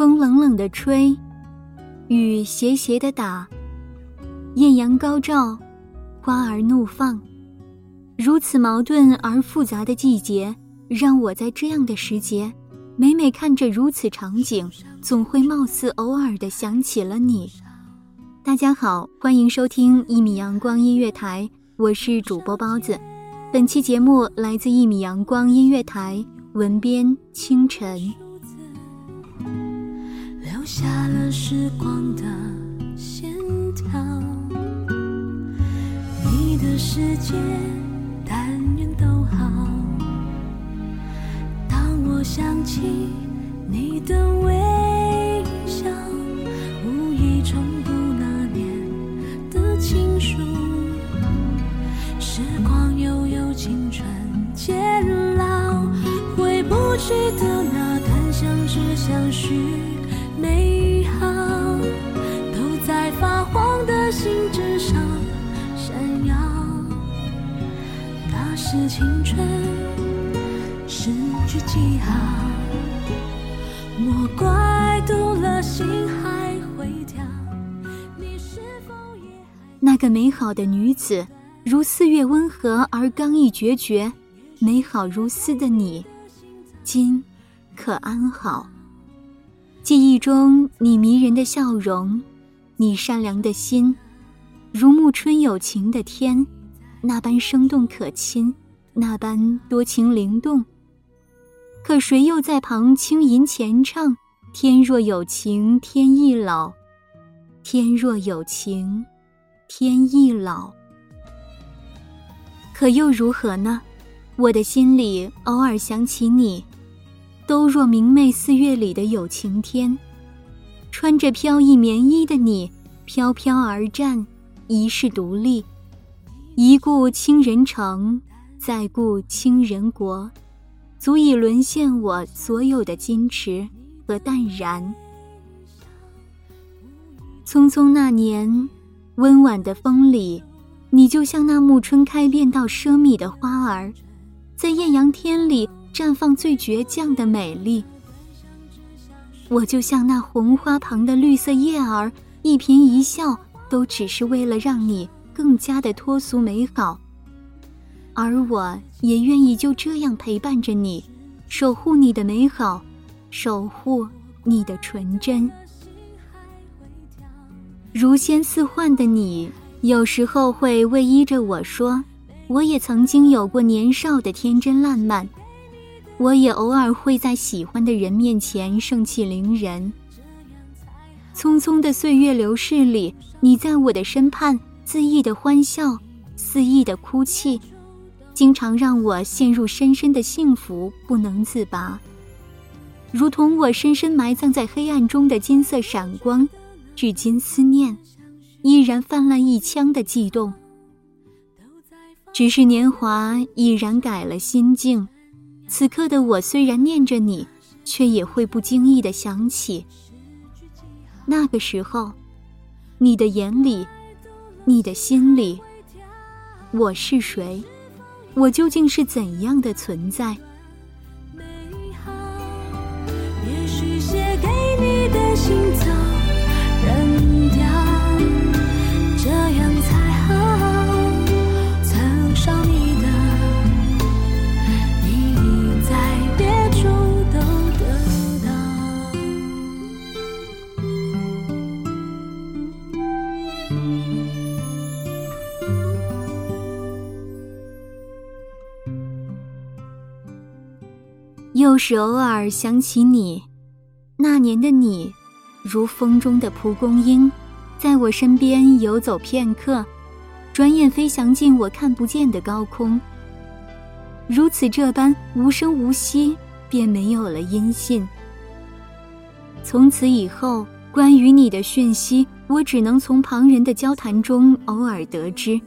风冷冷的吹，雨斜斜的打，艳阳高照，花儿怒放。如此矛盾而复杂的季节，让我在这样的时节，每每看着如此场景，总会貌似偶尔的想起了你。大家好，欢迎收听一米阳光音乐台，我是主播包子。本期节目来自一米阳光音乐台，文编清晨。下了时光的线条。你的世界，但愿都好。当我想起你的微笑，无意重读那年的情书。时光悠悠，青春渐老，回不去的那段相知相许。那是青春失去记号，莫怪读了心还会跳。你是否也还？那个美好的女子，如四月温和而刚毅决绝，美好如斯的你，今可安好？记忆中你迷人的笑容，你善良的心，如暮春有情的天，那般生动可亲，那般多情灵动。可谁又在旁轻吟前唱？天若有情天亦老，天若有情，天亦老。可又如何呢？我的心里偶尔想起你。都若明媚四月里的有晴天，穿着飘逸棉衣的你，飘飘而站，一世独立，一顾倾人城，再顾倾人国，足以沦陷我所有的矜持和淡然。匆匆那年，温婉的风里，你就像那暮春开遍到奢靡的花儿，在艳阳天里。绽放最倔强的美丽。我就像那红花旁的绿色叶儿，一颦一笑都只是为了让你更加的脱俗美好。而我也愿意就这样陪伴着你，守护你的美好，守护你的纯真。如仙似幻的你，有时候会偎依着我说：“我也曾经有过年少的天真烂漫。”我也偶尔会在喜欢的人面前盛气凌人。匆匆的岁月流逝里，你在我的身畔恣意的欢笑，肆意的哭泣，经常让我陷入深深的幸福不能自拔。如同我深深埋葬在黑暗中的金色闪光，至今思念，依然泛滥一腔的悸动。只是年华已然改了心境。此刻的我虽然念着你，却也会不经意的想起那个时候，你的眼里，你的心里，我是谁？我究竟是怎样的存在？也许写给你的信早是偶尔想起你，那年的你，如风中的蒲公英，在我身边游走片刻，转眼飞翔进我看不见的高空。如此这般无声无息，便没有了音信。从此以后，关于你的讯息，我只能从旁人的交谈中偶尔得知。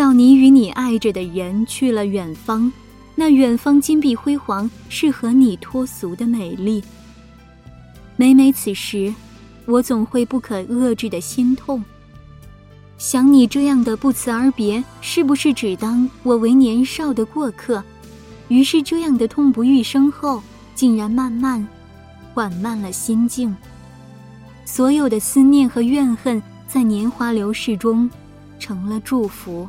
道你与你爱着的人去了远方，那远方金碧辉煌，是和你脱俗的美丽。每每此时，我总会不可遏制的心痛。想你这样的不辞而别，是不是只当我为年少的过客？于是这样的痛不欲生后，竟然慢慢缓慢了心境。所有的思念和怨恨，在年华流逝中，成了祝福。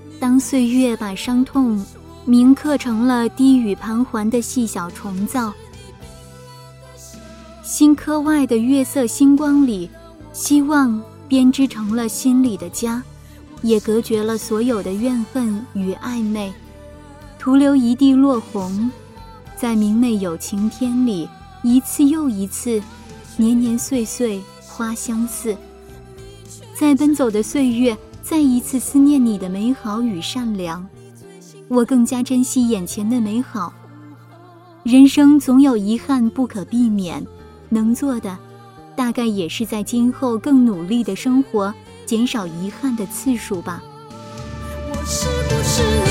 当岁月把伤痛铭刻成了低语盘桓的细小虫噪，新科外的月色星光里，希望编织成了心里的家，也隔绝了所有的怨恨与暧昧，徒留一地落红，在明媚有晴天里，一次又一次，年年岁岁花相似。在奔走的岁月，再一次思念你的美好与善良，我更加珍惜眼前的美好。人生总有遗憾不可避免，能做的，大概也是在今后更努力的生活，减少遗憾的次数吧。我是不是